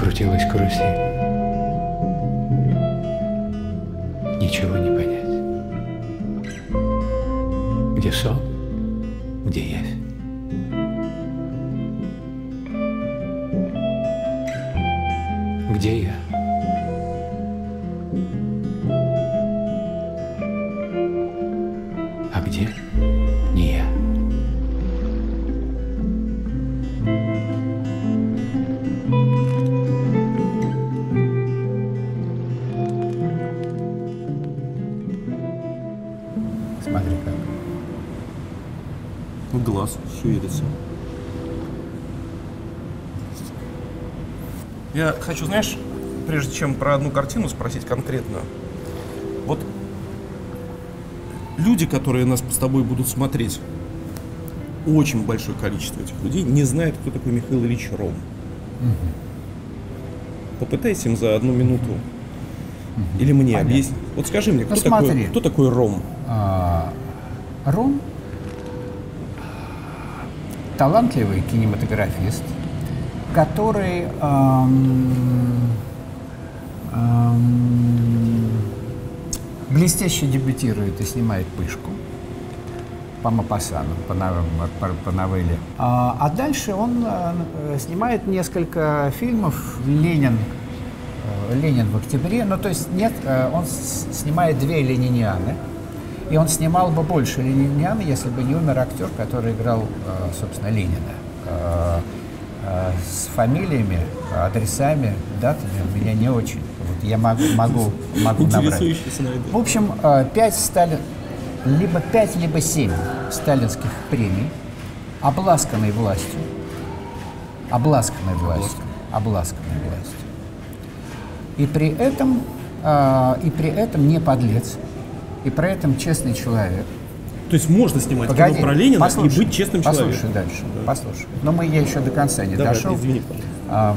закрутилась карусель. Ничего не понять. Где сон, где явь. Где я? Я хочу, знаешь, прежде чем про одну картину спросить конкретно, вот люди, которые нас с тобой будут смотреть, очень большое количество этих людей не знает, кто такой Михаил Ильич Ром. Попытайся им за одну минуту или мне Понятно. объяснить. Вот скажи мне, кто, Ну, такой, смотри. кто такой Ром? А, Ром талантливый кинематографист, который блестяще дебютирует и снимает пышку по Мапасану, по, по, по новелле. А, а дальше он э, снимает несколько фильмов «Ленин», э, «Ленин в октябре». Ну, то есть нет, э, он снимает две «Ленинианы». И он снимал бы больше «Ленинианы», если бы не умер актер, который играл, э, собственно, Ленина. Э, э, С фамилиями, адресами, датами у меня не очень. Вот я могу, могу, могу набрать. В общем, э, пять Сталин, либо пять, либо семь сталинских премий, обласканной властью, обласканной властью, обласканной властью. И при этом, э, и при этом не подлец, и при этом честный человек. То есть можно снимать Погоди, кино про Ленина послушай, и быть честным послушай человеком. дальше, послушай. Но мы я еще до конца не Давай, дошел. извини, пожалуйста. А,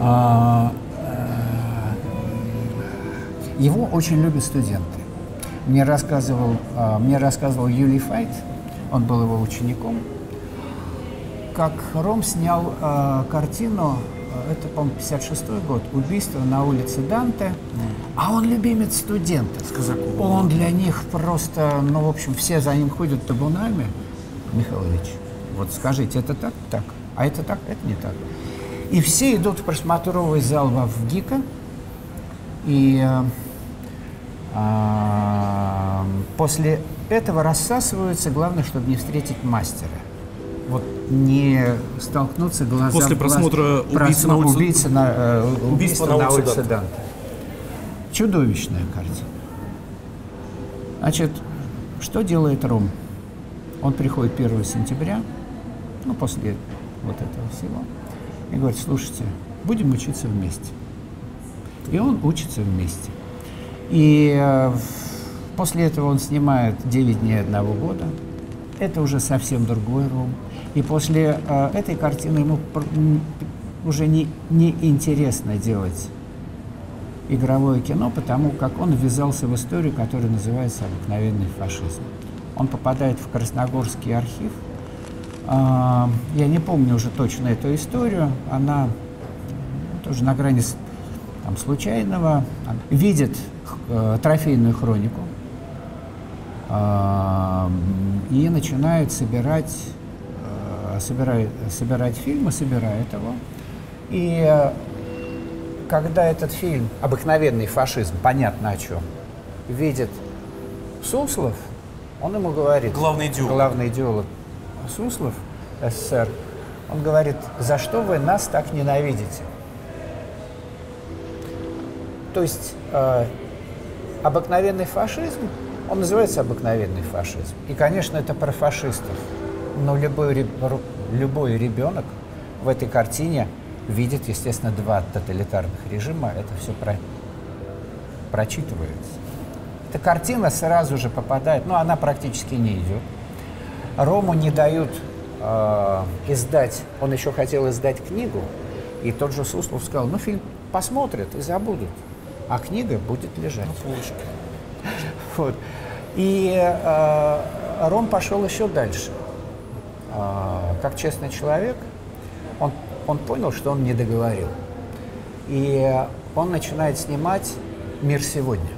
а, э, его очень любят студенты. Мне рассказывал, а, мне рассказывал Юлий Файт, он был его учеником, как Ром снял а, картину, а, это, по-моему, 56 год, «Убийство на улице Данте», а он любимец студентов. Он для них просто, ну, в общем, все за ним ходят табунами. Михаил Ильич, вот скажите, это так? Так. А это так? Это не так. И все идут в просмотровый зал во в ГИКа, и э, а, после этого рассасываются, главное, чтобы не встретить мастера. Вот не столкнуться глаза После в глаз. просмотра «Убийцы на улице- «Убийца на, э, убийство на улице Данте». Данте. Чудовищная картина. Значит, что делает Ром? Он приходит 1 сентября, ну, после вот этого всего, и говорит, слушайте, будем учиться вместе. И он учится вместе. И э, после этого он снимает «9 дней одного года». Это уже совсем другой Ром. И после э, этой картины ему уже не, не интересно делать игровое кино, потому как он ввязался в историю, которая называется «Обыкновенный фашизм». Он попадает в Красногорский архив. А, Я не помню уже точно эту историю. Она тоже на грани там, случайного. Видит э, трофейную хронику а, и начинает собирать, э, собирает, собирать фильмы, собирает его. И э, когда этот фильм «Обыкновенный фашизм», понятно о чем, видит Суслов, он ему говорит... Главный идеолог. Главный идеолог Суслов, СССР, он говорит, за что вы нас так ненавидите? То есть э, обыкновенный фашизм, он называется обыкновенный фашизм. И, конечно, это про фашистов. Но любой, любой ребенок в этой картине видит, естественно, два тоталитарных режима. Это все про, прочитывается. Эта картина сразу же попадает, ну, она практически не идет. Рому не дают э, издать, он еще хотел издать книгу, и тот же Суслов сказал, ну, фильм посмотрят и забудут, а книга будет лежать. Вот. И э, Ром пошел еще дальше. Э, как честный человек, он он понял, что он не договорил. И он начинает снимать «Мир сегодня».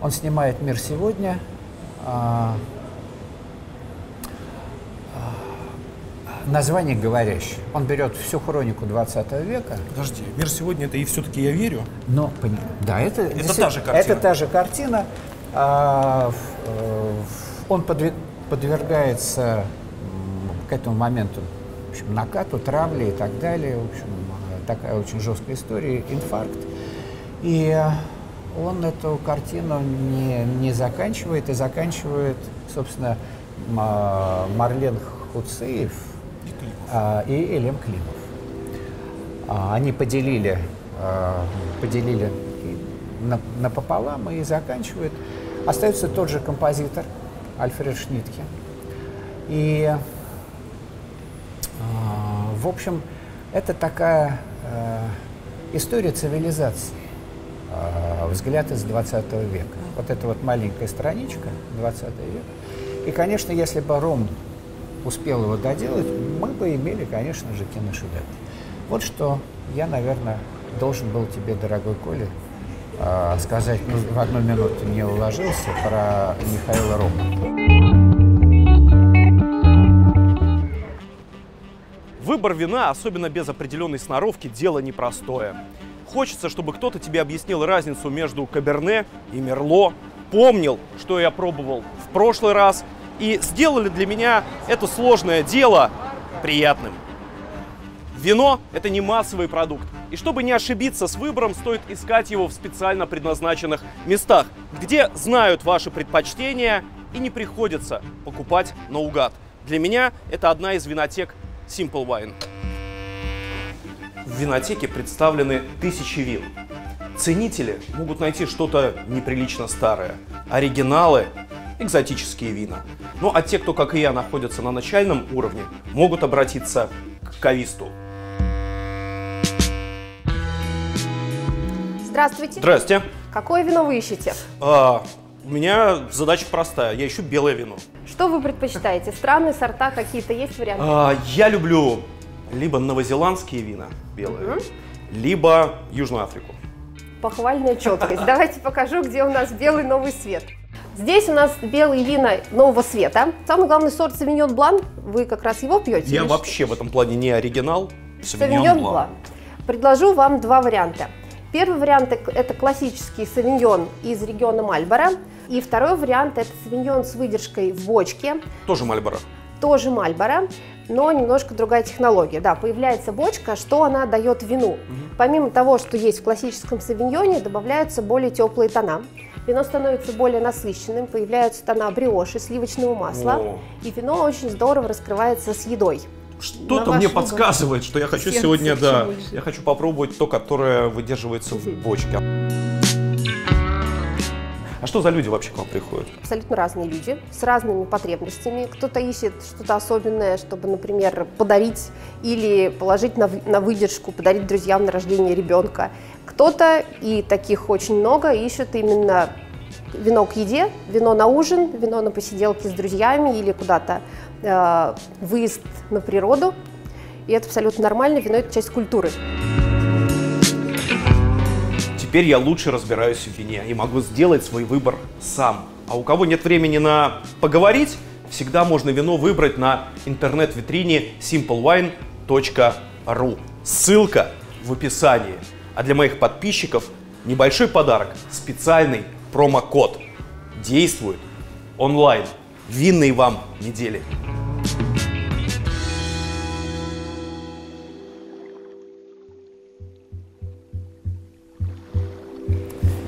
Он снимает «Мир сегодня», а, а, название говорящее. Он берет всю хронику 20 века. Подожди, мир сегодня это и все-таки я верю. Но, пони- да, это, Это та же картина. Это та же картина. А, э, он подве- подвергается к этому моменту в общем, накату, травле и так далее. В общем, э, такая очень жесткая история, инфаркт. И э, он эту картину не, не заканчивает и заканчивает, собственно, а, Марлен Хуцеев а, и Элем Климов. А, Они поделили, а, поделили напополам и заканчивают. Остается тот же композитор Альфред Шнитке. И, а, в общем, это такая а, история цивилизации, а, взгляд из 20 века. Вот это вот маленькая страничка, 20 век. И, конечно, если бы Ром успел его доделать, мы бы имели, конечно же, киношедевр. Вот что я, наверное, должен был тебе, дорогой Коля, а, сказать, ну, в одну минуту не уложился про Михаила Рома. Выбор вина, особенно без определенной сноровки, дело непростое. Хочется, чтобы кто-то тебе объяснил разницу между Каберне и Мерло, помнил, что я пробовал в прошлый раз, и сделали для меня это сложное дело приятным. Вино – это не массовый продукт. И чтобы не ошибиться с выбором, стоит искать его в специально предназначенных местах, где знают ваши предпочтения и не приходится покупать наугад. Для меня это одна из винотек Simple Wine. В винотеке представлены тысячи вин. Ценители могут найти что-то неприлично старое, оригиналы – экзотические вина. Ну а те, кто, как и я, находятся на начальном уровне, могут обратиться к кависту. Здравствуйте. Здрасте. Какое вино вы ищете? А, у меня задача простая. Я ищу белое вино. Что вы предпочитаете? Странные сорта какие-то есть варианты? А, я люблю либо новозеландские вина белые, либо Южную Африку. Похвальная четкость. Давайте покажу, где у нас белый новый свет. Здесь у нас белые вина нового света. Самый главный сорт Савиньон Блан. Вы как раз его пьете? Я вообще в этом плане не оригинал. что? Савиньон Савиньон Блан. Блан. Предложу вам два варианта. Первый вариант – это классический савиньон из региона Мальборо. И второй вариант – это савиньон с выдержкой в бочке. Тоже Мальборо. тоже Мальборо, но немножко другая технология. Да, появляется бочка, что она дает вину. Помимо того, что есть в классическом савиньоне, добавляются более теплые тона. Вино становится более насыщенным, появляются тона бриоши, сливочного масла, О. и вино очень здорово раскрывается с едой. Что-то мне подсказывает, что я хочу сегодня, да, лежит. я хочу попробовать то, которое выдерживается в бочке. А что за люди вообще к вам приходят? Абсолютно разные люди с разными потребностями. Кто-то ищет что-то особенное, чтобы, например, подарить или положить на, на выдержку, подарить друзьям на рождение ребенка. Кто-то, и таких очень много, ищет именно вино к еде, вино на ужин, вино на посиделки с друзьями или куда-то э, выезд на природу. И это абсолютно нормально, вино – это часть культуры. Теперь я лучше разбираюсь в вине и могу сделать свой выбор сам. А у кого нет времени на поговорить, всегда можно вино выбрать на интернет-витрине simplewine.ru. Ссылка в описании. А для моих подписчиков небольшой подарок, специальный промокод. Действует онлайн. Винной вам недели.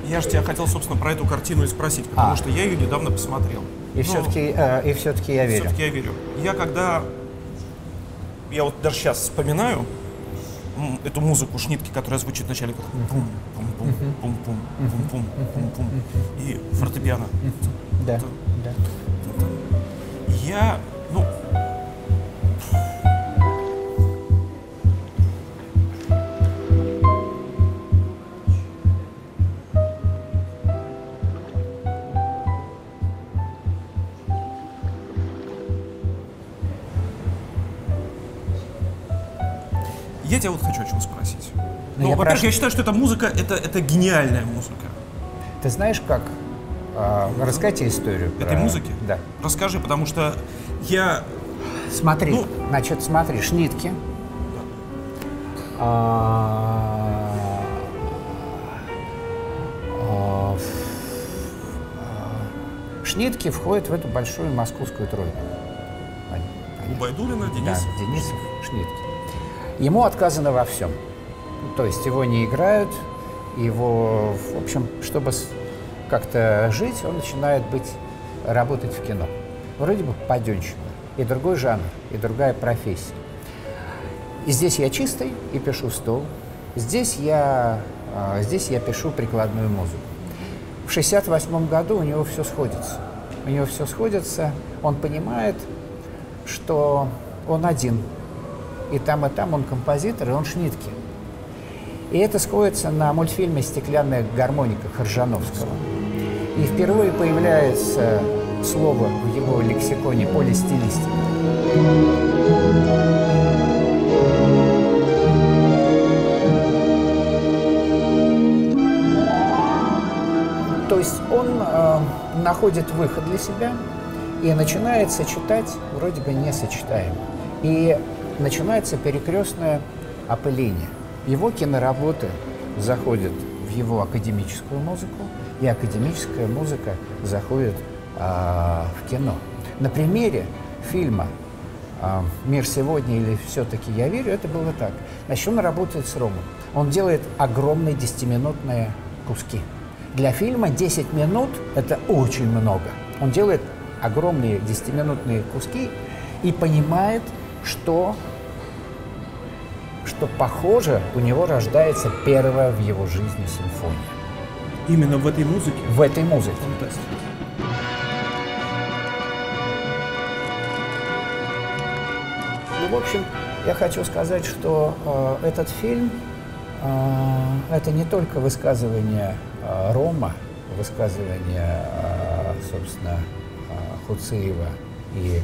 Я же тебя хотел, собственно, про эту картину и спросить, потому А. что я ее недавно посмотрел. И все-таки, и все-таки я верю. Все-таки я верю. Я когда... Я вот даже сейчас вспоминаю эту музыку шнитки, которая звучит вначале как бум бум бум бум бум бум бум бум бум и фортепиано. Да, да. Я, ну, Я тебя вот хочу о чем спросить. Ну, Ну, я во-первых, прошу- я считаю, что эта музыка это, это гениальная музыка. Ты знаешь, как? А, рассказать тебе историю. Этой про- музыки? Да. Расскажи, потому что я. Смотри, Ну- значит, смотри, шнитки. А, а, а, Шнитки входят в эту большую московскую тройку. У? Байдулина, Да, Денис. Денисов, Шнитки. Ему отказано во всем. То есть его не играют, его, в общем, чтобы как-то жить, он начинает быть, работать в кино. Вроде бы паденщина. И другой жанр, и другая профессия. И здесь я чистый и пишу стол. Здесь я, а, здесь я пишу прикладную музыку. В 68 году у него все сходится. У него все сходится. Он понимает, что он один. И там, и там он композитор, и он шнитки. И это сходится на мультфильме «Стеклянная гармоника» Хоржановского. И впервые появляется слово в его лексиконе «полистилистика». То есть он э, находит выход для себя и начинает сочетать вроде бы несочетаемо. И начинается перекрестное опыление. Его киноработы заходят в его академическую музыку, и академическая музыка заходит а, в кино. На примере фильма а, «Мир сегодня» или «Все-таки я верю» это было так. Значит, он работает с Ромом. Он делает огромные десятиминутные куски. Для фильма 10 минут – это очень много. Он делает огромные десятиминутные куски и понимает, что, что похоже, у него рождается первая в его жизни симфония. Именно в этой музыке. В этой музыке. Фантастика. Ну, в общем, я хочу сказать, что э, этот фильм э, это не только высказывание э, Рома, высказывание, э, собственно, э, Хуцеева и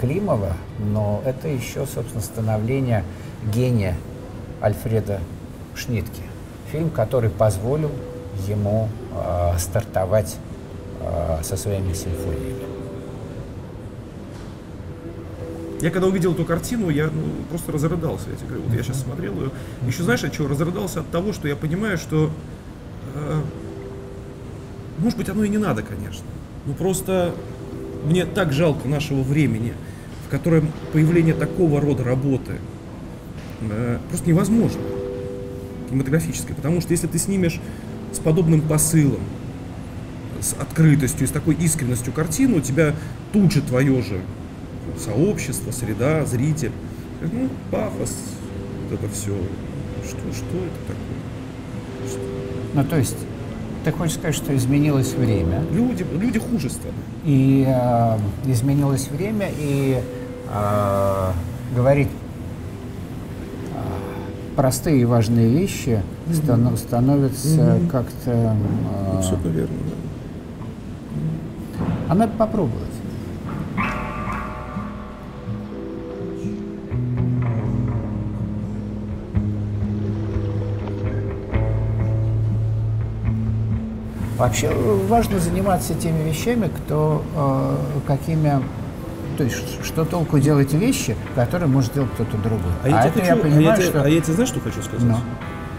Климова, но это еще, собственно, становление гения Альфреда Шнитке. Фильм, который позволил ему э, стартовать э, со своими симфониями. Я когда увидел эту картину, я ну, просто разрыдался. Я тебе говорю, вот я сейчас смотрел ее. Еще знаешь, от чего? Разрыдался от того, что я понимаю, что э, может быть оно и не надо, конечно. Но просто мне так жалко нашего времени, в котором появление такого рода работы э, просто невозможно кинематографической. Потому что если ты снимешь с подобным посылом, с открытостью, с такой искренностью картину, у тебя тут же твое же сообщество, среда, зритель. Ну, пафос, вот это все. Что, что это такое? Что? Ну, то есть, ты хочешь сказать, что изменилось время, Люди, люди хуже стали. и э, изменилось время, и э, говорить э, простые и важные вещи станов- становятся как-то... э, Абсолютно верно. да. а надо Вообще э, важно заниматься теми вещами, кто э, какими, то есть что толку делать вещи, которые может делать кто-то другой. А, я, это тебе я хочу, а, понимаю, я что а я тебе знаешь, что хочу сказать? Ну.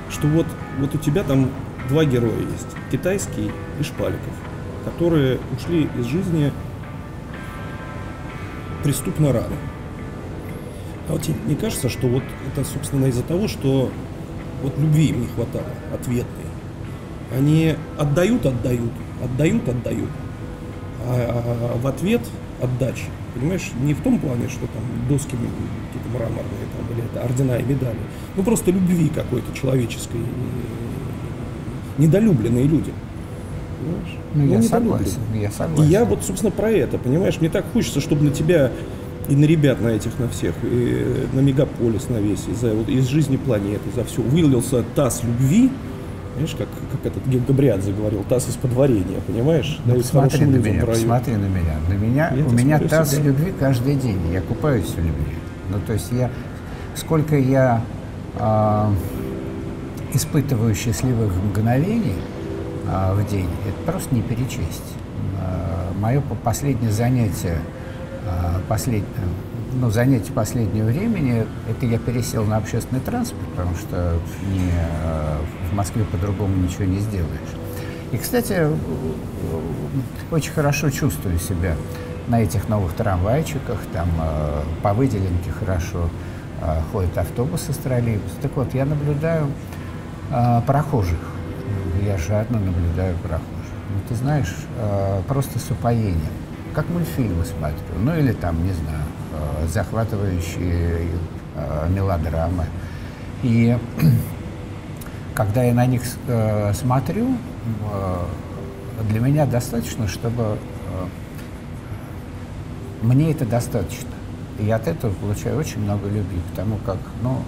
Что вот, вот у тебя там два героя есть. Китайский и Шпаликов, которые ушли из жизни преступно рано. А вот тебе не кажется, что вот это, собственно, из-за того, что вот любви им не хватало, ответной. Они отдают, отдают, отдают, отдают. А в ответ отдача. Понимаешь, не в том плане, что там доски какие-то мраморные там, или это ордена и медали. Ну просто любви какой-то человеческой. Недолюбленные люди. Понимаешь? ну, я недолюбленные. согласен, я И согласен. я вот, собственно, про это, понимаешь, мне так хочется, чтобы на тебя и на ребят на этих, на всех, и на мегаполис на весь, и за, вот, из жизни планеты, за все, вылился таз любви, Знаешь, как, как этот Ге- Габриадзе говорил, таз из подварения, понимаешь? Ну, Да, посмотри на меня, раю. посмотри на меня. На меня Я у меня таз всегда. любви каждый день. Я купаюсь в любви. Ну, то есть я сколько я э, испытываю счастливых мгновений э, в день, это просто не перечесть. Э, мое последнее занятие, э, послед, ну, занятие последнего времени, это я пересел на общественный транспорт, потому что не, э, в Москве по-другому ничего не сделаешь. И, кстати, очень хорошо чувствую себя на этих новых трамвайчиках, там э, по выделенке хорошо э, ходят автобусы с троллейбусом. Так вот, я наблюдаю э, прохожих, я жадно наблюдаю прохожих. Ну, ты знаешь, э, просто с упоением, как мультфильмы смотрю, ну или там, не знаю, э, захватывающие э, мелодрамы. И когда я на них э, смотрю, э, для меня достаточно, чтобы мне это достаточно. И от этого получаю очень много любви, потому как, ну,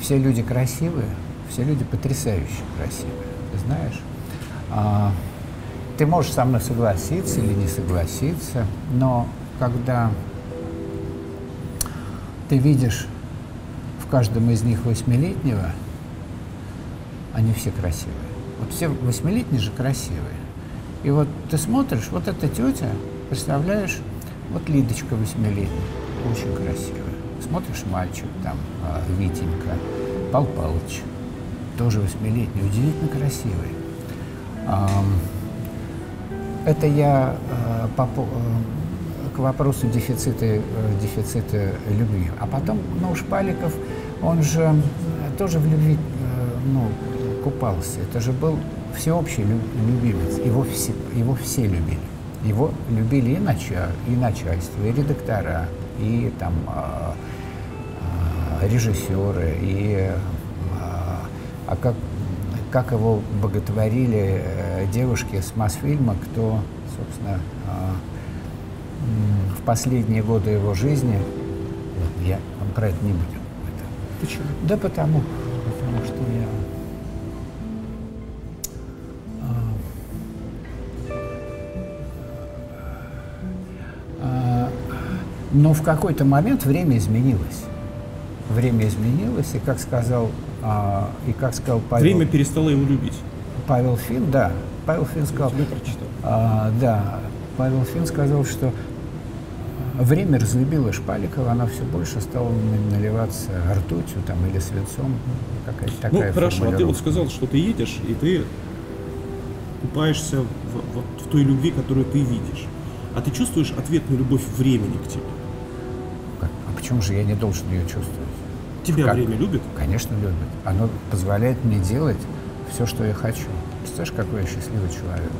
все люди красивые, все люди потрясающе красивые, ты знаешь. Э, ты можешь со мной согласиться или не согласиться, но когда ты видишь в каждом из них восьмилетнего, они все красивые. Вот все восьмилетние же красивые. И вот ты смотришь, вот эта тетя, представляешь, вот Лидочка восьмилетняя, очень красивая. Смотришь, мальчик там, а, Витенька, Пал Палыч, тоже восьмилетний, удивительно красивый. Это я а, по, вопросу дефицита, э, дефицита любви. А потом, ну, Шпаликов, он же тоже в любви, э, ну, купался. Это же был всеобщий любимец. Его все, его все любили. Его любили и, нача, и начальство, и редактора, и там режиссеры, и а, как, как его боготворили э, девушки с Мосфильма, кто, собственно, в последние годы его жизни, я про это не будем. Почему? Да потому, потому что я Но в какой-то момент время изменилось. Время изменилось, и как сказал, а, и как сказал Павел... Время перестало его любить. Павел Фин, да. Павел Фин сказал... Я прочитал. А, да. Павел Фин сказал, что время разлюбило Шпаликова, она все больше стала наливаться ртутью там, или свинцом. Какая-то ну, такая ну, хорошо, а ты вот сказал, что ты едешь, и ты купаешься в, в, в той любви, которую ты видишь. А ты чувствуешь ответную любовь времени к тебе? Почему же я не должен ее чувствовать? Тебя как? время любит? Конечно, любит. Оно позволяет мне делать все, что я хочу. Представляешь, какой я счастливый человек.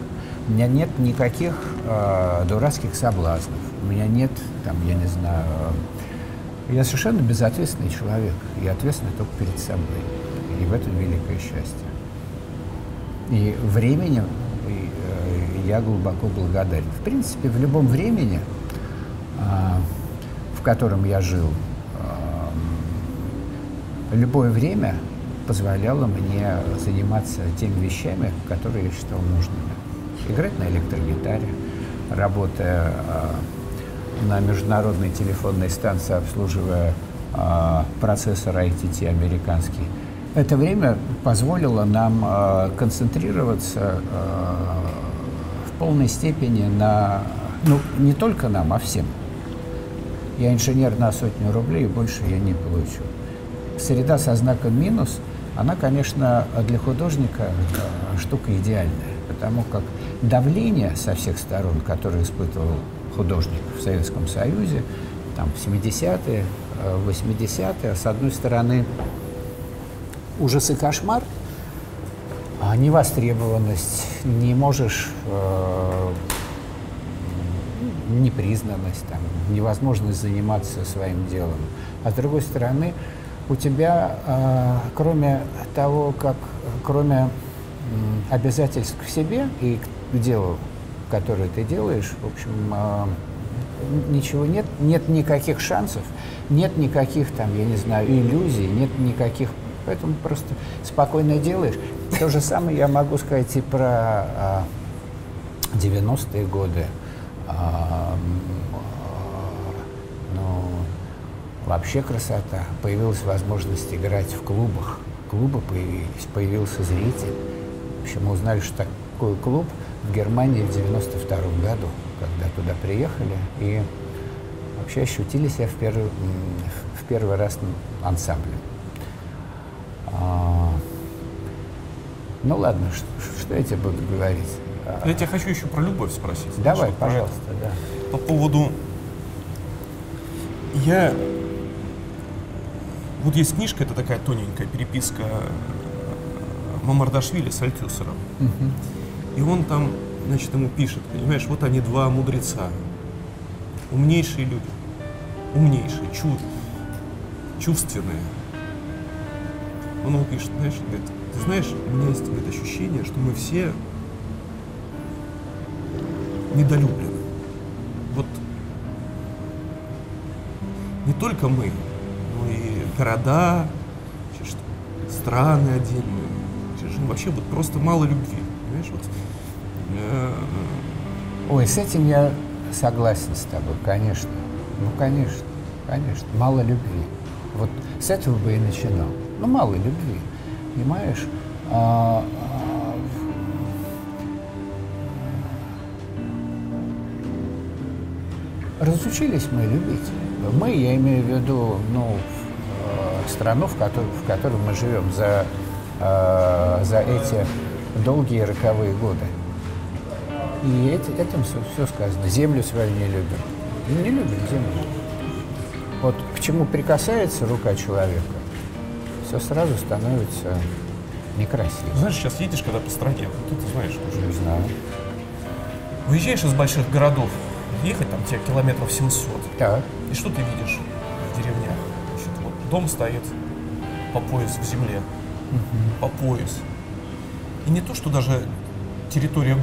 У меня нет никаких э, дурацких соблазнов. У меня нет, там, я не знаю, э, я совершенно безответственный человек. Я ответственный только перед собой. И в этом великое счастье. И временем э, я глубоко благодарен. В принципе, в любом времени э, в котором я жил, эм, любое время позволяло мне заниматься теми вещами, которые я считал нужными. Играть на электрогитаре, работая э, на международной телефонной станции, обслуживая э, процессор ITT американский. Это время позволило нам э, концентрироваться в полной степени на, ну, не только нам, а всем. Я инженер на сотню рублей, и больше я не получу. Среда со знаком минус, она, конечно, для художника штука идеальная, потому как давление со всех сторон, которое испытывал художник в Советском Союзе, там, в 70-е, 80-е, э, с одной стороны, ужас и кошмар, а невостребованность, не можешь э, непризнанность, там, невозможность заниматься своим делом. А с другой стороны, у тебя, э, кроме того, как, кроме обязательств к себе и к делу, которое ты делаешь, в общем, э, ничего нет, нет никаких шансов, нет никаких там, я не знаю, иллюзий, нет никаких, поэтому просто спокойно делаешь. То же самое я могу сказать и про э, 90-е годы. А, ну, вообще красота. Появилась возможность играть в клубах. Клубы появились, появился зритель. В общем, мы узнали, что такой клуб в Германии в 92 году, когда туда приехали, и вообще ощутили себя в первый, в первый раз ансамблем. А, ну ладно, что, что я тебе буду говорить? Я тебя хочу еще про любовь спросить. Давай, пожалуйста, да. По поводу... Я... Вот есть книжка, это такая тоненькая переписка Мамардашвили с Альтюсером. И он там, значит, ему пишет, понимаешь, вот они два мудреца, умнейшие люди, умнейшие, чуд, чувственные. Он ему пишет, знаешь, говорит, ты знаешь, у меня есть говорит, ощущение, что мы все недолюблены. Вот не только мы, но и города, страны отдельные. Что вообще вот просто мало любви. Понимаешь, вот, Ой, с этим я согласен с тобой, конечно. Ну, конечно, конечно. Мало любви. Вот с этого бы и начинал. Ну, мало любви. Понимаешь? А, а, разучились мы любить. Мы, я имею в виду, ну, э, страну, в которой, в которой мы живем за, э, за эти долгие роковые годы. И эти- этим все, все сказано. Землю свою не любим. Мы не любим землю. Вот к чему прикасается рука человека, все сразу становится некрасиво. знаешь, сейчас едешь когда по стране, вот ты знаешь уже. Не знаю. Выезжаешь из больших городов, ехать там тебе километров 700. Так. И что ты видишь в деревнях? Значит, вот дом стоит по пояс в земле. По пояс. И не то, что даже территория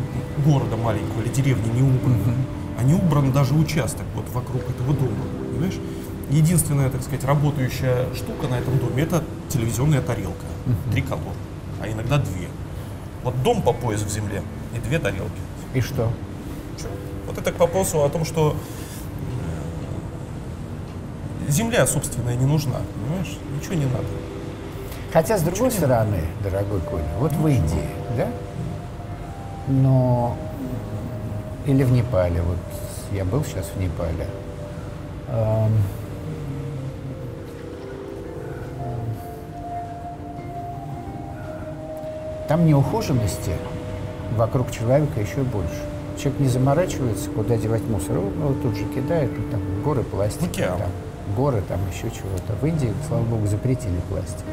города маленького или деревни не убрана, а не убран даже участок вот вокруг этого дома. Понимаешь? Единственная, так сказать, работающая штука на этом доме это телевизионная тарелка. Три колонны, а иногда две. Вот дом по пояс в земле и две тарелки. И что? Вот это к вопросу о том, что э, земля собственная не нужна, понимаешь? Ничего не надо. Хотя, с другой стороны, дорогой Коля, вот в Индии, да? Но... Или в Непале, вот я был сейчас в Непале. Ам, Там неухоженности вокруг человека еще больше. Человек не заморачивается, куда девать мусор. Он его тут же кидает, ну, там горы пластика, там, горы, там еще чего-то. В Индии, слава богу, запретили пластик.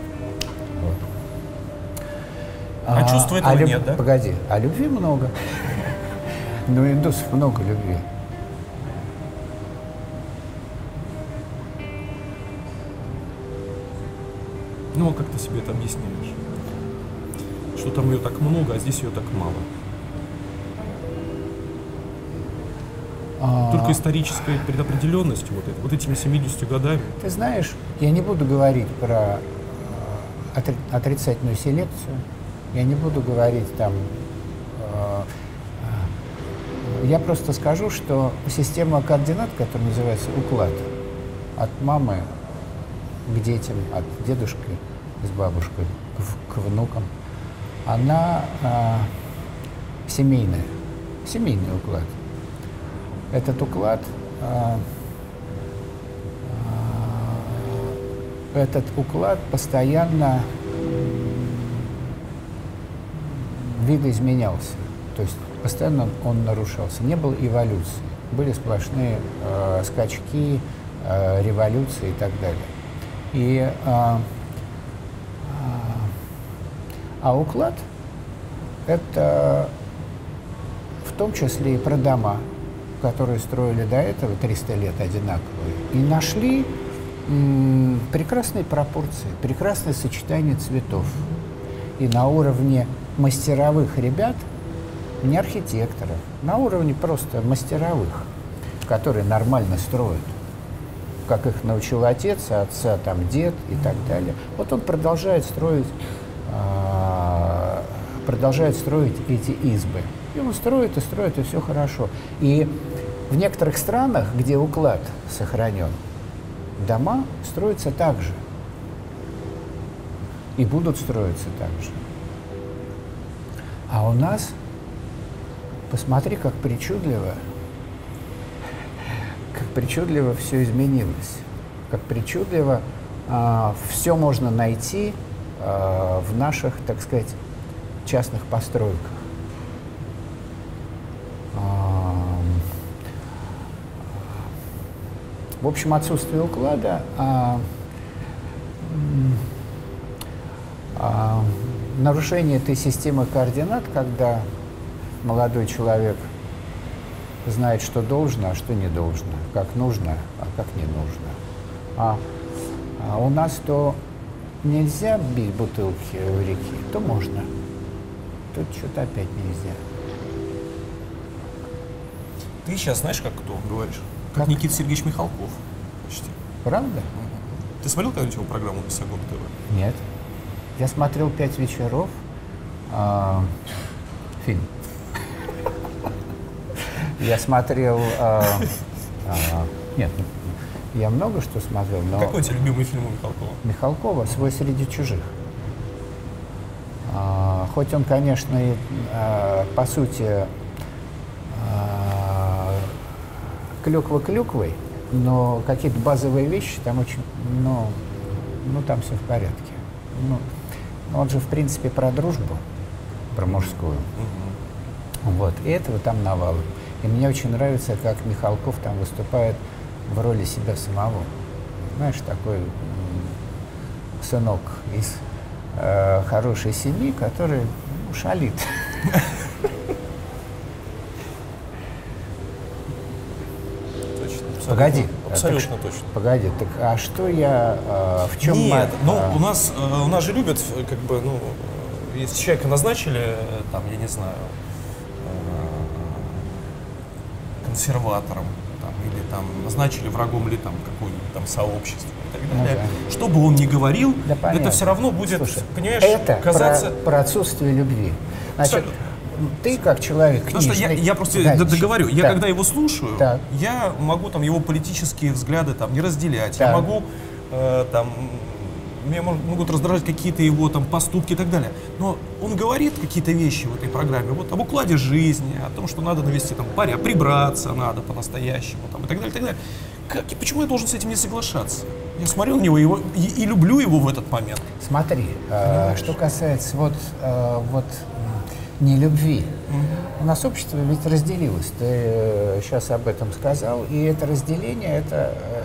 Вот. А чувства этого люб- нет, да? Погоди, а любви много. Ну, индусов много любви. Ну, а как ты себе это объясняешь? Что там ее так много, а здесь ее так мало. А, Только историческая предопределенность вот, это, вот этими 70 годами. Ты знаешь, я не буду говорить про э, отри- отрицательную селекцию, я не буду говорить там... э, э, Я просто скажу, что система координат, которая называется уклад, от мамы к детям, от дедушки с бабушкой к, к внукам, она э, семейная, семейный уклад. Этот уклад э, этот уклад постоянно видоизменялся. То есть постоянно он нарушался. Не было эволюции. Были сплошные э, скачки, э, революции и так далее. И, э, а, а уклад – это в том числе и про дома, которые строили до этого 300 лет одинаковые, и нашли прекрасные пропорции, прекрасное сочетание цветов. И на уровне мастеровых ребят, не архитекторов, на уровне просто мастеровых, которые нормально строят, как их научил отец, а отца там дед и так далее. Вот он продолжает строить, а, продолжает строить эти избы. И он строит и строит, и все хорошо. И в некоторых странах, где уклад сохранен, дома строятся так же. И будут строиться так же. А у нас, посмотри, как причудливо, как причудливо все изменилось. Как причудливо а, все можно найти а, в наших, так сказать, частных постройках. В общем, отсутствие уклада, а, нарушение этой системы координат, когда молодой человек знает, что должно, а что не должно, как нужно, а как не нужно. А, а у нас то нельзя бить бутылки в реки, то можно. Тут что-то опять нельзя. Ты сейчас знаешь, как кто говоришь? Как, Как? Никита Сергеевич Михалков. Почти. Правда? Ты смотрел когда-нибудь его программу «Бесогон ТВ»? Нет. Я смотрел «Пять вечеров». а, фильм. Я смотрел... а, а, нет, я много что смотрел, но Какой у тебя любимый фильм у Михалкова? Михалкова «Свой среди чужих». А, хоть он, конечно, и, а, по сути а, клюква клюквой, но какие-то базовые вещи там очень, ну, ну там все в порядке. Ну, он же, в принципе, про дружбу, про мужскую. Вот, и этого там навалом. И мне очень нравится, как Михалков там выступает в роли себя самого. Знаешь, такой сынок из э, хорошей семьи, который ну, шалит. Точно. Абсолютно- Погоди. Абсолютно Так точно. Погоди, так а что я, э, в чем Нет, мы, ну э, у нас, э, у нас же любят, э, как бы, ну, э, если человека назначили, там, я не знаю, консерватором, там, или там назначили врагом ли там какое-нибудь там сообщество и так Ну далее, что бы он ни говорил, Да, понятно. это все равно будет, Слушай, понимаешь, это казаться... про, про отсутствие любви. Значит, Ты как человек Потому что я, книжный- я просто Да, договорю, я так. когда его слушаю, Так. я могу там его политические взгляды там не разделять, я Так. могу э, там меня могут раздражать какие-то его там поступки и так далее. Но он говорит какие-то вещи в этой программе, вот об укладе жизни, о том, что надо навести там порядок, прибраться надо по-настоящему там и так далее, и так далее. Как и почему я должен с этим не соглашаться? Я смотрю на него его, и, и люблю его в этот момент. Смотри, э, что касается вот, э, вот м, нелюбви. У нас общество ведь разделилось. Ты сейчас об этом сказал. И это разделение, это э,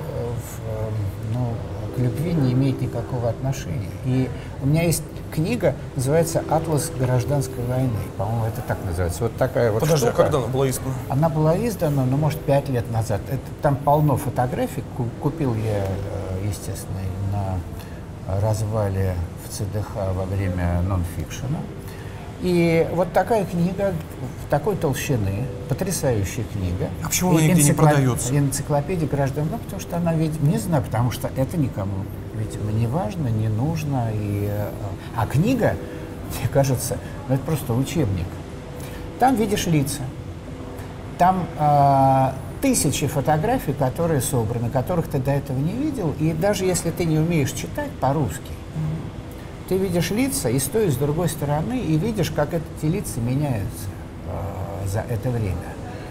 э, ну, к любви не имеет никакого отношения. И у меня есть книга, называется «Атлас гражданской войны». По-моему, это так называется. Вот такая вот Подожди, а штука. когда она была издана? Она была издана, ну, может, пять лет назад. Это, там полно фотографий. Ку- Купил я, э, естественно, на развале в ЦДХ во время нонфикшена. И вот такая книга, такой толщины, потрясающая книга. А почему она нигде не продается? Энциклопедия граждан, ну, потому что она, видимо, не знаю, потому что это никому, видимо, не важно, не нужно. И, э, а книга, мне кажется, ну, это просто учебник. Там видишь лица, там э, тысячи фотографий, которые собраны, которых ты до этого не видел. И даже если ты не умеешь читать по-русски, ты видишь лица и с той, и с другой стороны, и видишь, как эти лица меняются э, за это время.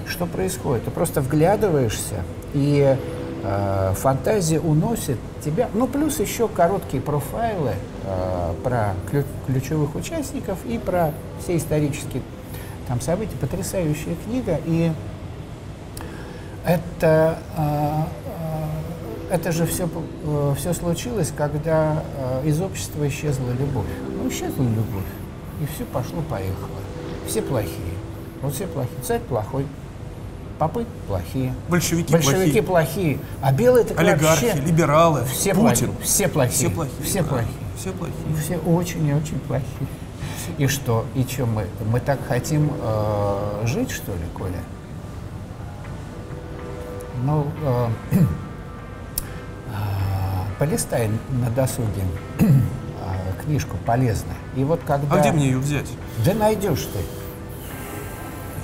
Что происходит? Ты просто вглядываешься, и э, фантазия уносит тебя. Ну, плюс еще короткие профайлы э, про ключ- ключевых участников и про все исторические там события. Потрясающая книга. И это, э, это же все, все случилось, когда э, из общества исчезла любовь. Ну, исчезла любовь, и все пошло-поехало. Все плохие. Вот все плохие. Царь плохой, попы плохие, Большевики, большевики плохие. плохие, а белые так Олигархи, вообще либералы, все Путин. плохие. Все плохие. Все плохие. Все да, плохие. Все плохие. Все очень и очень плохие. И что? И что мы? Мы так хотим э, жить, что ли, Коля? Ну, э, полистай на досуге а, книжку полезно. И вот когда... А где мне ее взять? Да найдешь ты.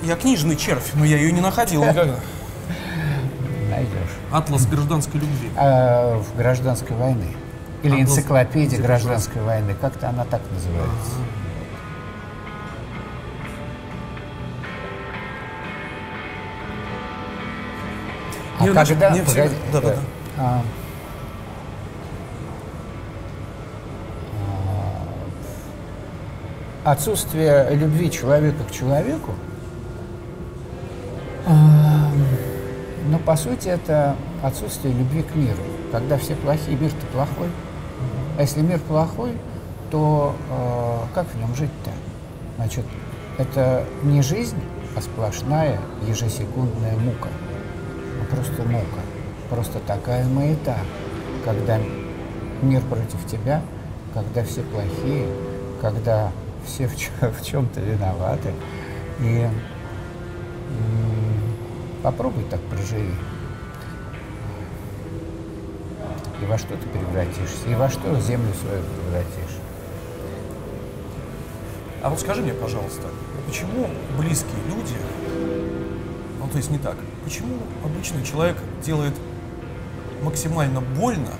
Я книжный червь, но я ее не находил никогда. найдешь. Атлас гражданской любви. А, в гражданской войны. Или Атлас энциклопедия гражданской войны. Как-то она так называется. А Мне, когда... мне всегда- погоди, да-да-да. э, а, отсутствие любви человека к человеку, а, ну, по сути, это отсутствие любви к миру. Когда все плохие, мир-то плохой. А если мир плохой, то э, как в нем жить-то? Значит, это не жизнь, а сплошная ежесекундная мука. Ну, просто мука. Просто такая маята, когда мир против тебя, когда все плохие, когда все в, чё- в чем-то виноваты. И попробуй так проживи. И во что ты превратишься, и во что землю свою превратишь. А вот скажи мне, пожалуйста, почему близкие люди, ну то есть не так, почему обычный человек делает максимально больно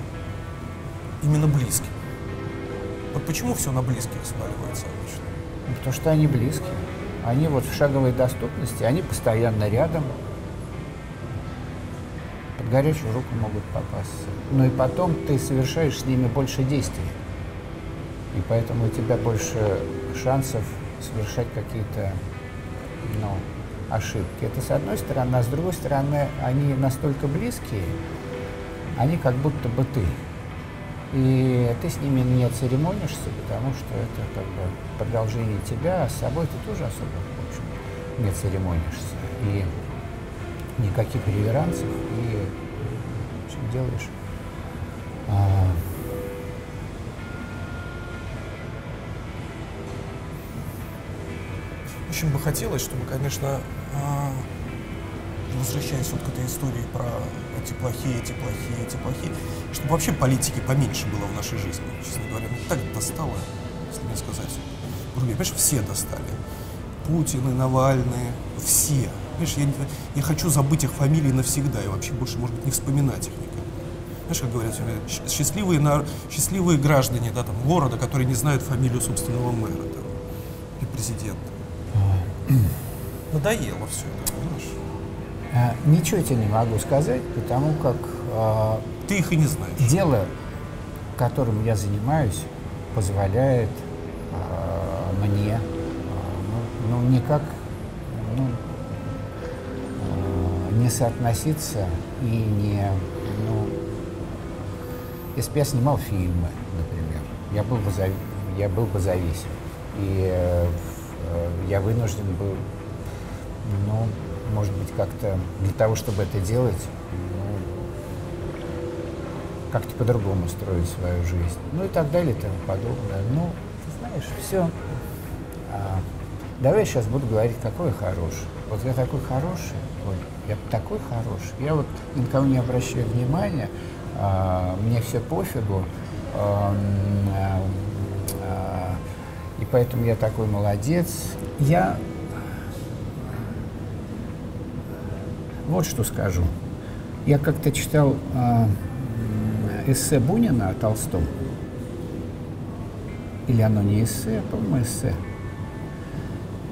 именно близким? Вот почему все на близких сваливается обычно? Ну, Потому что они близкие. Они вот в шаговой доступности, они постоянно рядом. Под горячую руку могут попасться. Ну и потом ты совершаешь с ними больше действий. И поэтому у тебя больше шансов совершать какие-то ну, ошибки. Это с одной стороны, а с другой стороны, они настолько близкие, они как будто бы ты. И ты с ними не церемонишься, потому что это как бы продолжение тебя, а с собой ты тоже особо, в общем, не церемонишься. И никаких реверансов, и в общем, делаешь а, Очень бы хотелось, чтобы, конечно, а, возвращаясь вот к этой истории про эти плохие, эти плохие, эти плохие, чтобы вообще политики поменьше было в нашей жизни, честно говоря. Ну так достало, если не сказать. Друзья, понимаешь, все достали. Путин и Навальный, все. Понимаешь, я, я хочу забыть их фамилии навсегда и вообще больше, может быть, не вспоминать их никогда. Знаешь, как говорят, щ- счастливые, нар- счастливые граждане да, там, города, которые не знают фамилию собственного мэра там, и президента. Надоело все это, понимаешь? А, ничего тебе не могу сказать, потому как а, Ты их и не знаешь. дело, которым я занимаюсь, позволяет а, мне ну, ну, никак ну, не соотноситься и не ну, если бы я снимал фильмы, например, я был бы, зави- я был бы зависим. И э, э, я вынужден был, ну, может быть, как-то для того, чтобы это делать, ну, как-то по-другому строить свою жизнь. Ну и так далее и тому подобное. Ну, ты знаешь, все. давай я сейчас буду говорить, какой я хороший. Вот я такой хороший, Оль, я такой хороший. Я вот ни на кого не обращаю внимания, а, мне все пофигу. а, а, а, и поэтому я такой молодец. Я вот что скажу. Я как-то читал а, эссе Бунина о Толстом. Или оно не эссе, а, по-моему, эссе.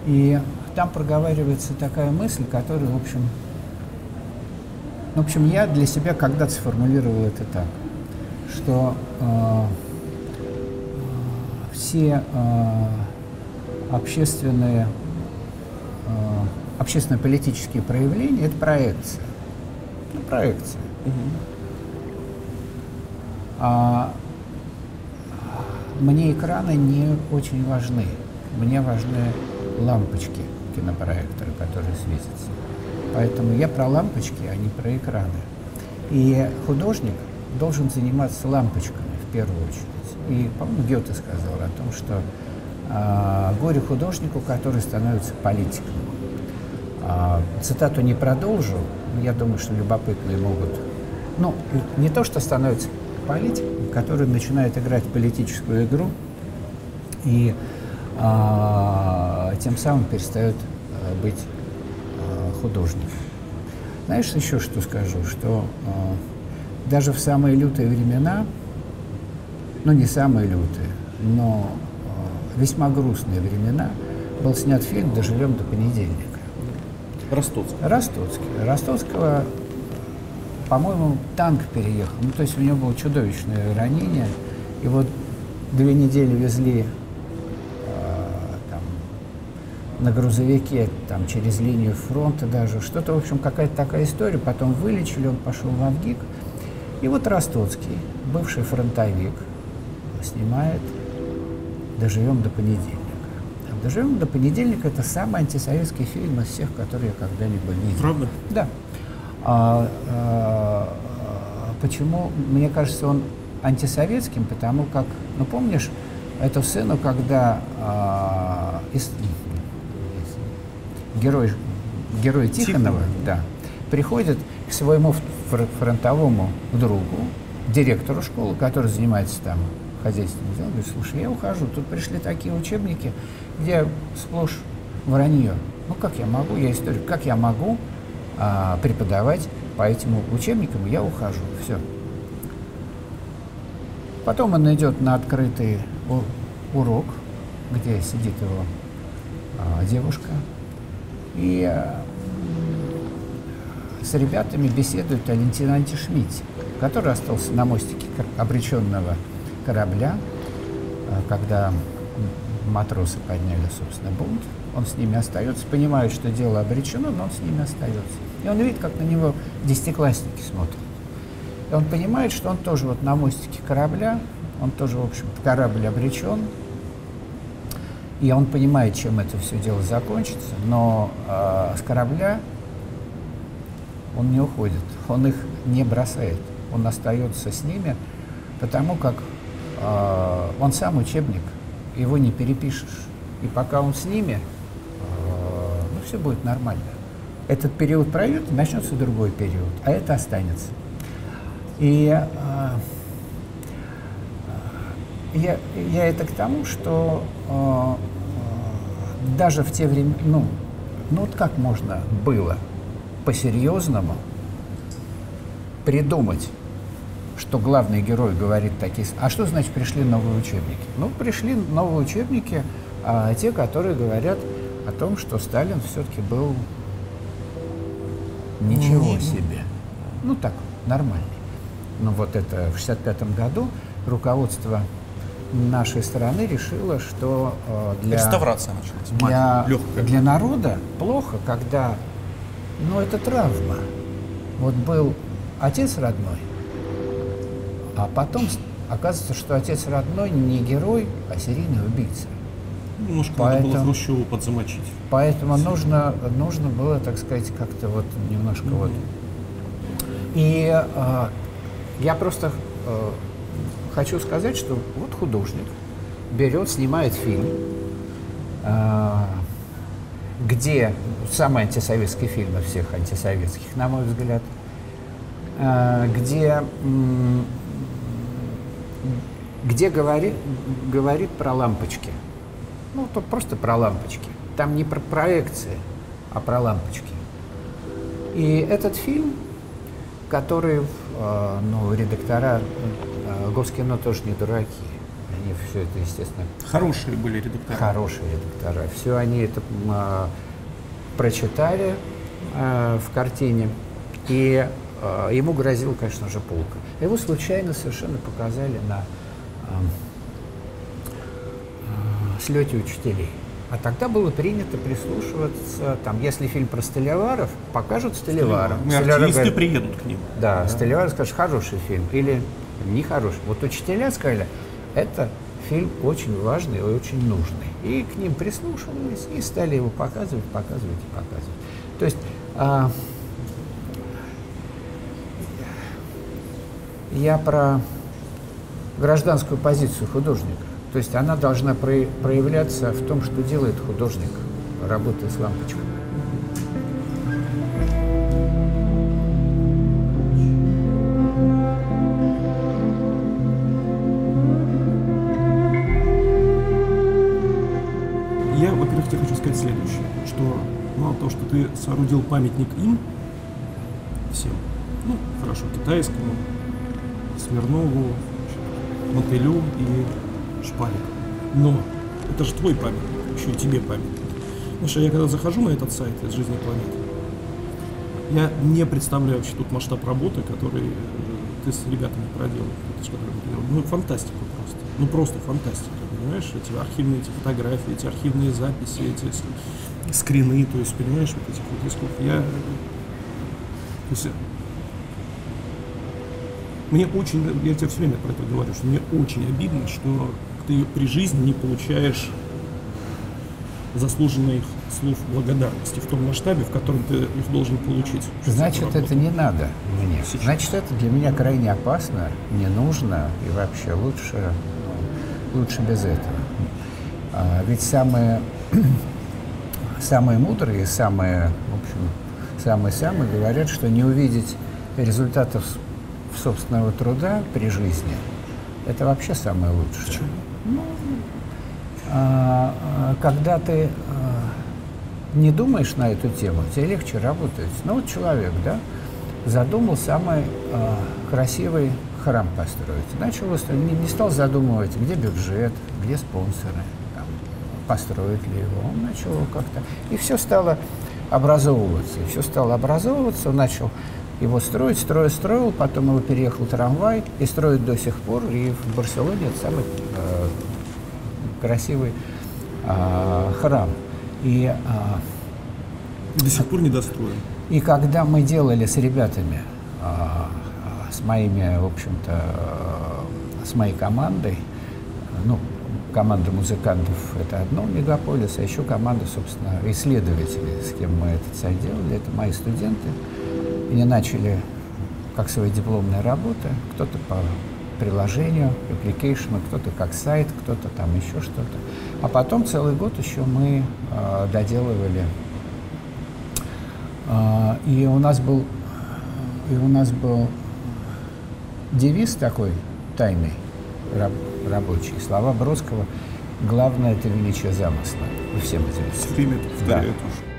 И там проговаривается такая мысль, которая, в общем, в общем, я для себя когда-то сформулировал это так, что э, все э, общественные, общественно-политические проявления – это проекция. Ну, проекция. А мне экраны не очень важны. Мне важны лампочки кинопроектора, которые светятся. Поэтому я про лампочки, а не про экраны. И художник должен заниматься лампочками в первую очередь. И, по-моему, Гёте сказал о том, что а, горе художнику, который становится политиком. А, цитату не продолжу, я думаю, что любопытные могут... Ну, не то, что становится политиком, который начинает играть политическую игру и а, тем самым перестает а, быть а, художником. Знаешь, еще что скажу, что э, даже в самые лютые времена, ну не самые лютые, но э, весьма грустные времена, был снят фильм «Доживем до понедельника». Ростоцкий. Ростоцкий. Ростоцкого, по-моему, танк переехал. Ну, то есть у него было чудовищное ранение. И вот две недели везли э, на грузовике там, через линию фронта даже. Что-то, в общем, какая-то такая история. Потом вылечили, он пошел в Авгик. И вот Ростоцкий, бывший фронтовик, снимает «Доживем до понедельника». «Доживем до понедельника» — это самый антисоветский фильм из всех, которые я когда-либо видел. Правда? Да. А, а, почему? Мне кажется, он антисоветским, потому как, ну помнишь эту сцену, когда а, из- герой, герой Тихонова, да, приходит к своему фр- фронтовому другу, директору школы, который занимается там хозяйственным делом, говорит, слушай, я ухожу, тут пришли такие учебники, где сплошь вранье. Ну как я могу, я историк, как я могу а, преподавать по этим учебникам, я ухожу, все. Потом он идет на открытый урок, где сидит его а, девушка, и а, с ребятами беседует о лейтенанте Шмидте, который остался на мостике обреченного корабля, а, когда матросы подняли, собственно, бунт. Он с ними остается, понимает, что дело обречено, но он с ними остается. И он видит, как на него десятиклассники смотрят. И он понимает, что он тоже вот на мостике корабля, он тоже, в общем, корабль обречен. И он понимает, чем это все дело закончится, но э, с корабля он не уходит, он их не бросает, он остается с ними, потому как он сам учебник, его не перепишешь. И пока он с ними, э, ну, все будет нормально. Этот период пройдет, начнется другой период, а это останется. И э, я, я это к тому, что даже в те времена, ну, ну вот как можно было по-серьезному придумать, что главный герой говорит такие... А что значит пришли новые учебники? Ну, пришли новые учебники, а, те, которые говорят о том, что Сталин все-таки был ничего себе. Ну так, нормальный. Ну вот это в 65 году руководство нашей страны решило, что э, для, Реставрация началась. для, Легкая. для народа плохо, когда, ну это травма. Вот был отец родной, а потом оказывается, что отец родной не герой, а серийный убийца. Немножко надо было Поэтому- Хрущеву подзамочить. Поэтому нужно, нужно было, так сказать, как-то вот немножко вот. И э, я просто э, хочу сказать, что вот художник берет, снимает фильм, э, где самый антисоветский фильм из всех антисоветских, на мой взгляд, э, где, где говорит, говорит про лампочки. Ну, то просто про лампочки. Там не про проекции, а про лампочки. И этот фильм, который, э, ну, редактора э, Госкино тоже не дураки. Они все это, естественно, Хорошие были редакторы. хорошие редактора. Все они это а, прочитали а, в картине, и ему грозил, конечно же, полка. Его случайно совершенно показали на а, слете учителей. А тогда было принято прислушиваться, там, если фильм про Столеваров, покажут Столяров артисты говорит, приедут к ним. да, Столевар скажет, хороший фильм или нехороший. Вот учителя сказали, это фильм очень важный и очень нужный. И к ним прислушивались и стали его показывать, показывать и показывать. То есть я про гражданскую позицию художника. То есть она должна про- проявляться в том, что делает художник, работая с лампочкой. Я, во-первых, тебе хочу сказать следующее, что мало того, что ты соорудил памятник им, всем. Ну, хорошо, китайскому, Смирнову, Мотылю и Шпалик. Но это же твой памятник, еще и тебе памятник. Потому я когда захожу на этот сайт из жизни планеты, я не представляю вообще тут масштаб работы, который э, ты с ребятами проделал. проделал. Ну, фантастика просто. Ну, просто фантастика, понимаешь? Эти архивные эти фотографии, эти архивные записи, эти скрины, то есть, понимаешь, вот этих вот листков. Я... То есть, мне очень, я тебе все время про это говорю, что мне очень обидно, что ты при жизни не получаешь заслуженных слов благодарности в том масштабе, в котором ты их должен получить. Значит, это не надо мне. Сейчас. Значит, это для меня крайне опасно, не нужно и вообще лучше, ну, лучше без этого. А, ведь самые, самые мудрые, самые, в общем, самые-самые говорят, что не увидеть результатов собственного труда при жизни, это вообще самое лучшее. Ну, а, а, когда ты а, не думаешь на эту тему, тебе легче работать. Ну вот человек, да, задумал самый а, красивый храм построить. Начал не, не стал задумывать, где бюджет, где спонсоры, там, построят ли его. Он начал как-то... И все стало образовываться. И все стало образовываться, он начал его строить, строил, строил, потом его переехал трамвай и строит до сих пор. И в Барселоне это самый э, красивый а, храм. И, а, До сих пор недостроен. и когда мы делали с ребятами, а, с моими, в общем-то, а, с моей командой, ну, команда музыкантов это одно мегаполис, а еще команда, собственно, исследователей, с кем мы этот сайт делали, это мои студенты. Они начали как свои дипломные работы, кто-то по приложению, application, кто-то как сайт, кто-то там еще что-то. А потом целый год еще мы э, доделывали. А, и у нас был и у нас был девиз такой тайный, раб- рабочий. Слова Бродского «Главное – это величие замысла». Вы все это видите. Все время повторяю тоже.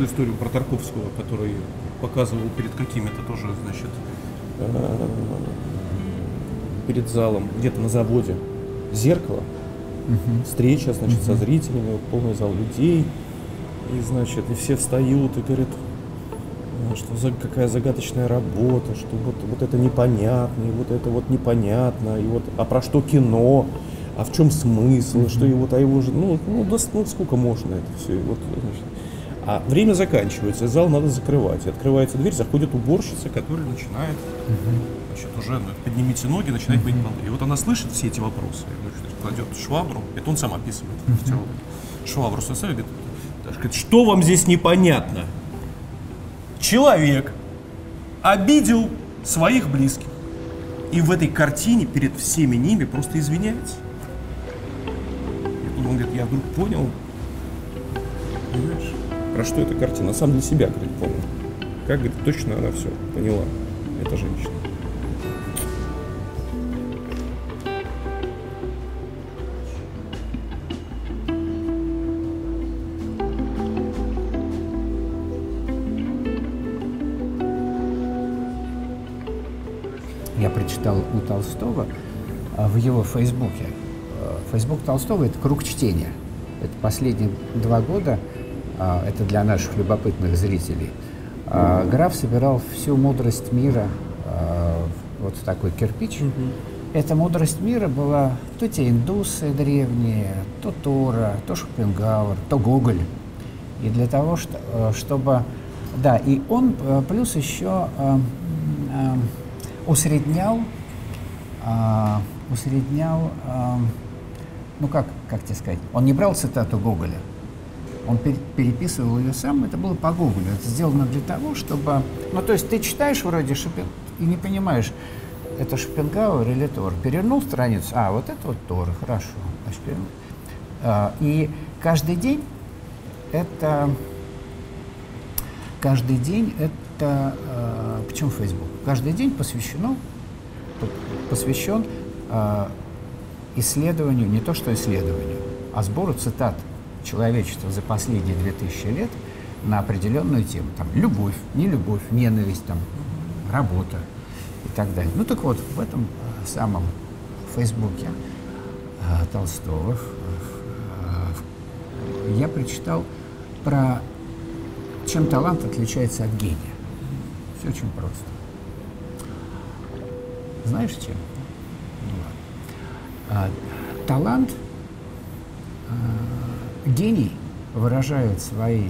Ту историю про Тарковского, который показывал перед какими-то тоже, значит, э, перед залом, где-то на заводе, зеркало, встреча, значит, со зрителями, полный зал людей, и, значит, и все встают и говорят, э, что за, какая загадочная работа, что вот, вот это непонятно, и вот это вот непонятно, и вот, а про что кино, а в чем смысл, что и вот, а его же, ну, ну, да, ну, сколько можно это все, и вот, значит. А время заканчивается, зал надо закрывать. И открывается дверь, заходит уборщица, которая начинает, значит, уже ну, поднимите ноги, начинает мыть полы. И вот она слышит все эти вопросы, значит, кладет швабру, это он сам описывает, теории. швабру ставит, говорит, говорит, что вам здесь непонятно? Человек обидел своих близких. И в этой картине перед всеми ними просто извиняется. И он говорит, я вдруг понял, Понимаешь? Про что эта картина? Сам для себя, говорит, помню. Как, говорит, точно она все поняла, эта женщина. я прочитал у Толстого а, в его Фейсбуке. А, Фейсбук Толстого – это круг чтения. Это последние два года, это для наших любопытных зрителей, а, граф собирал всю мудрость мира а, вот в такой кирпич. Эта мудрость мира была то те индусы древние, то Тора, то Шопенгауэр, то Гоголь. И для того, э, чтобы... Да, и он э, плюс еще э, усреднял, а, усреднял, а, ну как, как тебе сказать, он не брал цитату Гоголя, он пер- переписывал ее сам, это было по Гоголю. Это сделано для того, чтобы... Ну, то есть ты читаешь вроде Шопен и не понимаешь, это Шопенгауэр или Тор. Перевернул страницу, а, вот это вот Тор, хорошо. А, и каждый день это каждый день это... Э, почему Facebook? Каждый день посвящено, посвящен э, исследованию, не то что исследованию, а сбору цитат человечества за последние 2000 лет на определенную тему. Там любовь, не любовь, ненависть, там, работа и так далее. Ну так вот, в этом э, самом Фейсбуке э, Толстого э, я прочитал про чем талант отличается от гения. Все очень просто. Знаешь чем? Ну, а, талант, а, гений выражает свои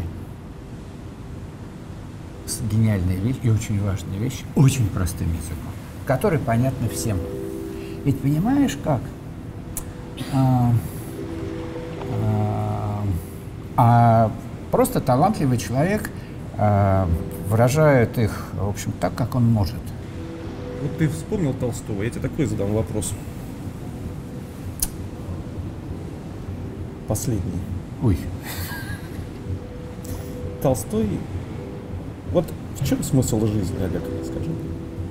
гениальные вещи и очень важные вещи очень простым языком, который понятны всем. Ведь понимаешь, как? А, а, а просто талантливый человек а, выражает их, в общем, так, как он может. Вот ты вспомнил Толстого, я тебе такой задам вопрос. Последний. Ой. Толстой вот в чем смысл жизни, Олег, скажи?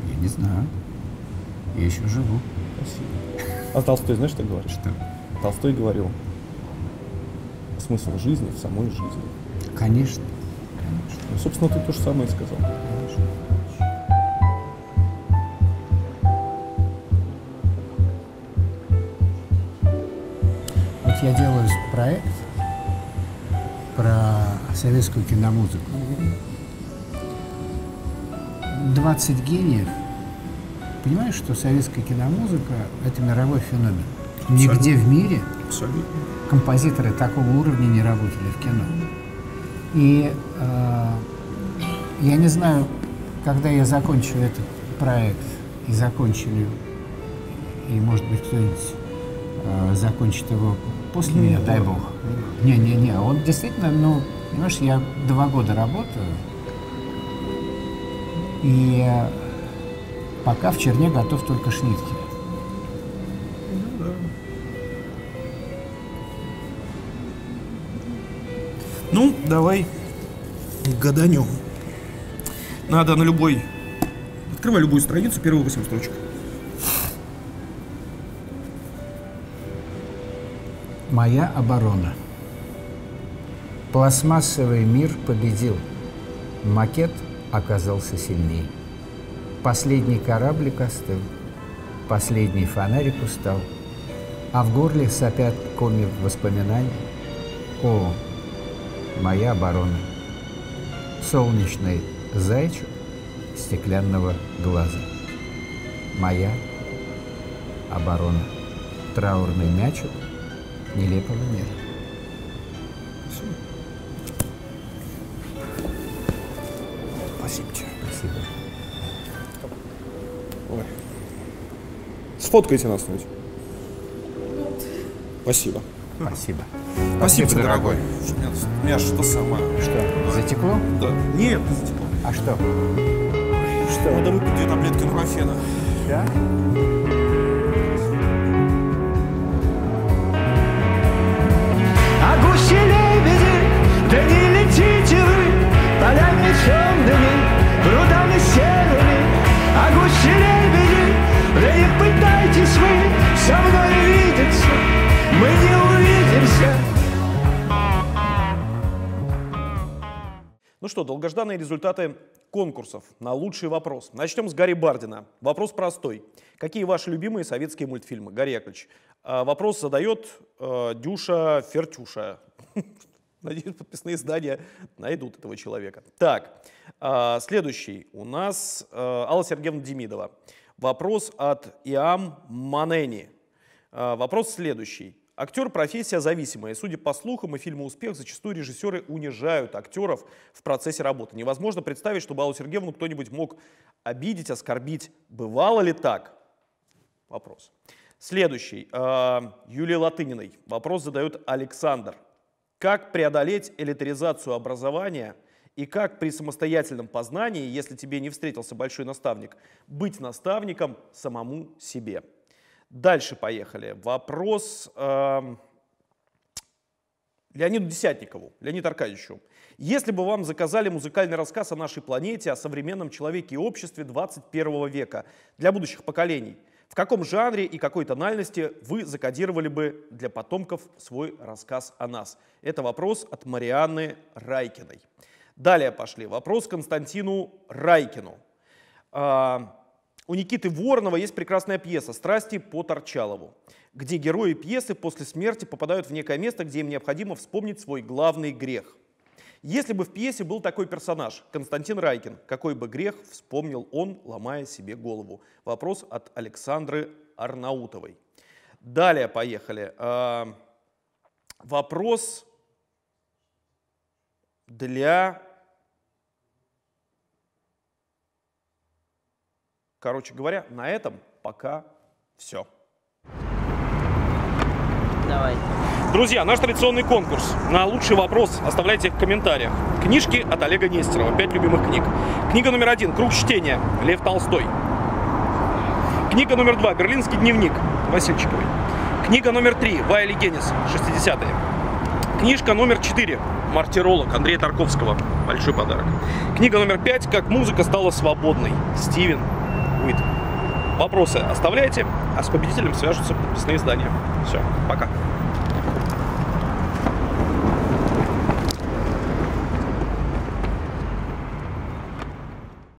Я не знаю. Я еще живу. Спасибо. А Толстой знаешь, что говорит? Что? Толстой говорил, смысл жизни в самой жизни. Конечно. Конечно. Ну, собственно, ты то же самое сказал. Конечно. Вот я делаю проект про советскую киномузыку. 20 гениев. Понимаешь, что советская киномузыка – это мировой феномен. Абсолютно. Нигде в мире Абсолютно. композиторы такого уровня не работали в кино. И э, я не знаю, когда я закончу этот проект и закончили, и, может быть, кто-нибудь э, закончит его после не, меня, дай бог. Не-не-не, он действительно, ну, понимаешь, я два года работаю, и пока в черне готов только шнитки. Ну, да. ну давай гаданем. Надо на любой... Открывай любую страницу, первые 8 строчек. Моя оборона. Пластмассовый мир победил. Макет – оказался сильней. Последний кораблик остыл, последний фонарик устал, а в горле сопят коми воспоминаний. О, моя оборона! Солнечный зайчик стеклянного глаза. Моя оборона. Траурный мячик нелепого мира. Спасибо. Ой. Сфоткайте нас нибудь Спасибо. Спасибо. Спасибо, Спасибо дорогой. У меня что самое? Что, затекло? Да. Нет, не затекло. А что? Что? Надо выпить две таблетки нурофена. Да? А гуси-лебеди, да не летите вы полями темными, прудами серыми, а гуси лебеди, да не пытайтесь вы со мной видеться, мы не увидимся. Ну что, долгожданные результаты конкурсов на лучший вопрос. Начнем с Гарри Бардина. Вопрос простой. Какие ваши любимые советские мультфильмы? Гарри Яковлевич, а, вопрос задает э, Дюша Фертюша. Надеюсь, подписные издания найдут этого человека. Так, а, следующий у нас а, Алла Сергеевна Демидова. Вопрос от Иам Манени. А, вопрос следующий. Актер – профессия зависимая. Судя по слухам и фильму «Успех», зачастую режиссеры унижают актеров в процессе работы. Невозможно представить, чтобы Аллу Сергеевну кто-нибудь мог обидеть, оскорбить. Бывало ли так? Вопрос. Следующий. Юлия Латыниной. Вопрос задает Александр. Как преодолеть элитаризацию образования и как при самостоятельном познании, если тебе не встретился большой наставник, быть наставником самому себе. Дальше поехали. Вопрос э, Леониду Десятникову, Леониду Аркадьевичу. Если бы вам заказали музыкальный рассказ о нашей планете, о современном человеке и обществе 21 века для будущих поколений, в каком жанре и какой тональности вы закодировали бы для потомков свой рассказ о нас? Это вопрос от Марианны Райкиной. Далее пошли. Вопрос Константину Райкину. А, у Никиты Воронова есть прекрасная пьеса «Страсти по Торчалову», где герои пьесы после смерти попадают в некое место, где им необходимо вспомнить свой главный грех. Если бы в пьесе был такой персонаж, Константин Райкин, какой бы грех вспомнил он, ломая себе голову? Вопрос от Александры Арнаутовой. Далее поехали. А, вопрос для... Короче говоря, на этом пока все. Давайте. Друзья, наш традиционный конкурс. На лучший вопрос оставляйте в комментариях. Книжки от Олега Нестерова. Пять любимых книг. Книга номер один. Круг чтения. Лев Толстой. Книга номер два. Берлинский дневник. Васильчиковой. Книга номер три. Вайли Геннис. 60-е. Книжка номер четыре. Мартиролог Андрея Тарковского. Большой подарок. Книга номер пять. Как музыка стала свободной. Стивен Уит. Вопросы оставляйте, а с победителем свяжутся подписные издания. Все, пока.